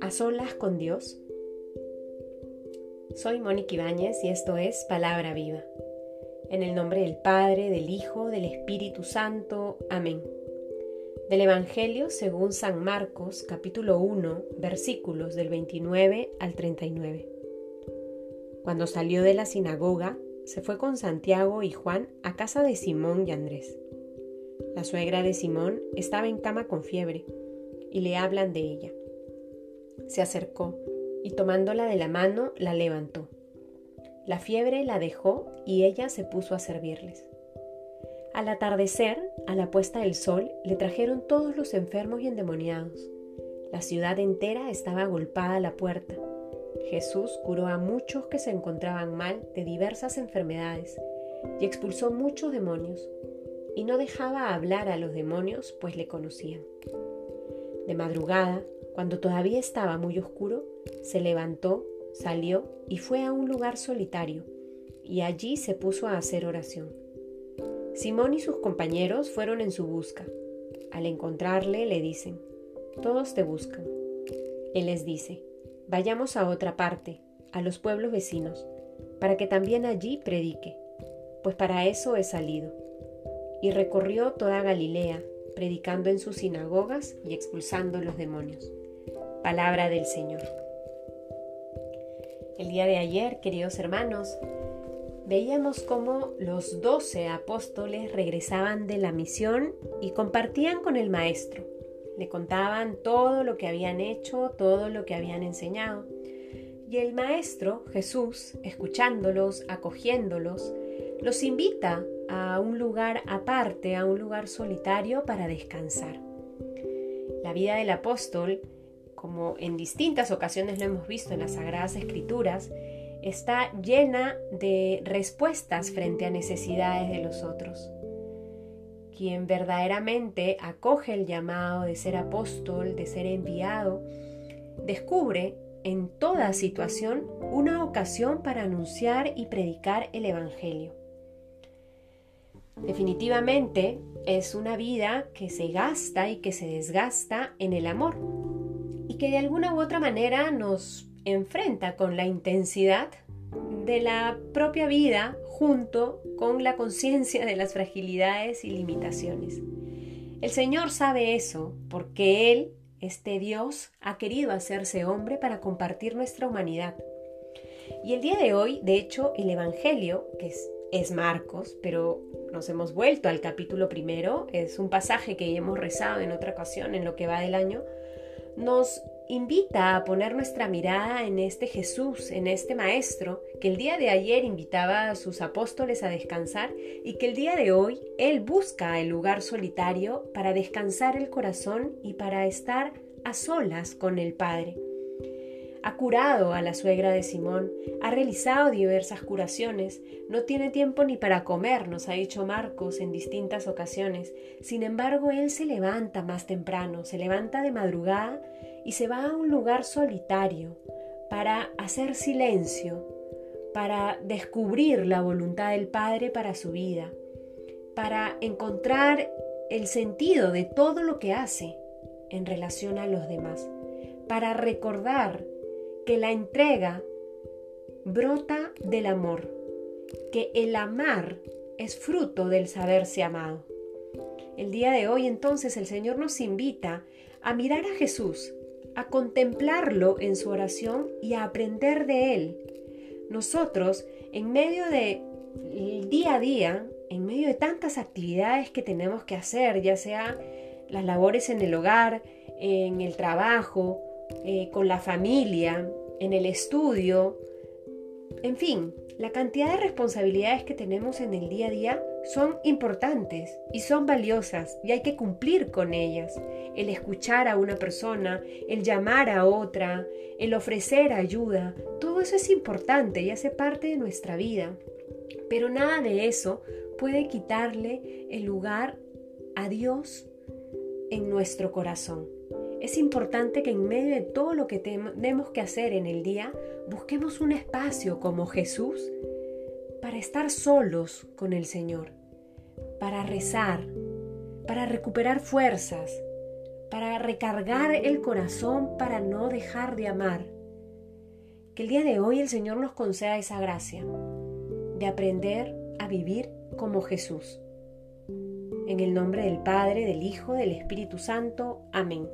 A solas con Dios. Soy Mónica Ibáñez y esto es Palabra Viva. En el nombre del Padre, del Hijo, del Espíritu Santo. Amén. Del Evangelio según San Marcos, capítulo 1, versículos del 29 al 39. Cuando salió de la sinagoga, se fue con Santiago y Juan a casa de Simón y Andrés. La suegra de Simón estaba en cama con fiebre y le hablan de ella. Se acercó y tomándola de la mano la levantó. La fiebre la dejó y ella se puso a servirles. Al atardecer, a la puesta del sol, le trajeron todos los enfermos y endemoniados. La ciudad entera estaba agolpada a la puerta. Jesús curó a muchos que se encontraban mal de diversas enfermedades y expulsó muchos demonios, y no dejaba hablar a los demonios, pues le conocían. De madrugada, cuando todavía estaba muy oscuro, se levantó, salió y fue a un lugar solitario, y allí se puso a hacer oración. Simón y sus compañeros fueron en su busca. Al encontrarle le dicen, todos te buscan. Él les dice, vayamos a otra parte, a los pueblos vecinos, para que también allí predique, pues para eso he salido. Y recorrió toda Galilea, predicando en sus sinagogas y expulsando los demonios. Palabra del Señor. El día de ayer, queridos hermanos, veíamos cómo los doce apóstoles regresaban de la misión y compartían con el Maestro. Le contaban todo lo que habían hecho, todo lo que habían enseñado. Y el Maestro, Jesús, escuchándolos, acogiéndolos, los invita a un lugar aparte, a un lugar solitario para descansar. La vida del apóstol como en distintas ocasiones lo hemos visto en las Sagradas Escrituras, está llena de respuestas frente a necesidades de los otros. Quien verdaderamente acoge el llamado de ser apóstol, de ser enviado, descubre en toda situación una ocasión para anunciar y predicar el Evangelio. Definitivamente es una vida que se gasta y que se desgasta en el amor, que de alguna u otra manera nos enfrenta con la intensidad de la propia vida junto con la conciencia de las fragilidades y limitaciones. El Señor sabe eso porque Él, este Dios, ha querido hacerse hombre para compartir nuestra humanidad. Y el día de hoy, de hecho, el Evangelio, que es, es Marcos, pero nos hemos vuelto al capítulo primero, es un pasaje que hemos rezado en otra ocasión en lo que va del año, nos invita a poner nuestra mirada en este Jesús, en este Maestro, que el día de ayer invitaba a sus apóstoles a descansar y que el día de hoy Él busca el lugar solitario para descansar el corazón y para estar a solas con el Padre. Ha curado a la suegra de Simón, ha realizado diversas curaciones, no tiene tiempo ni para comer, nos ha dicho Marcos en distintas ocasiones. Sin embargo, él se levanta más temprano, se levanta de madrugada y se va a un lugar solitario para hacer silencio, para descubrir la voluntad del Padre para su vida, para encontrar el sentido de todo lo que hace en relación a los demás, para recordar que la entrega brota del amor, que el amar es fruto del saberse amado. El día de hoy entonces el Señor nos invita a mirar a Jesús, a contemplarlo en su oración y a aprender de Él. Nosotros, en medio del día a día, en medio de tantas actividades que tenemos que hacer, ya sea las labores en el hogar, en el trabajo, eh, con la familia, en el estudio, en fin, la cantidad de responsabilidades que tenemos en el día a día son importantes y son valiosas y hay que cumplir con ellas. El escuchar a una persona, el llamar a otra, el ofrecer ayuda, todo eso es importante y hace parte de nuestra vida. Pero nada de eso puede quitarle el lugar a Dios en nuestro corazón. Es importante que en medio de todo lo que tenemos que hacer en el día, busquemos un espacio como Jesús para estar solos con el Señor, para rezar, para recuperar fuerzas, para recargar el corazón para no dejar de amar. Que el día de hoy el Señor nos conceda esa gracia de aprender a vivir como Jesús. En el nombre del Padre, del Hijo, del Espíritu Santo. Amén.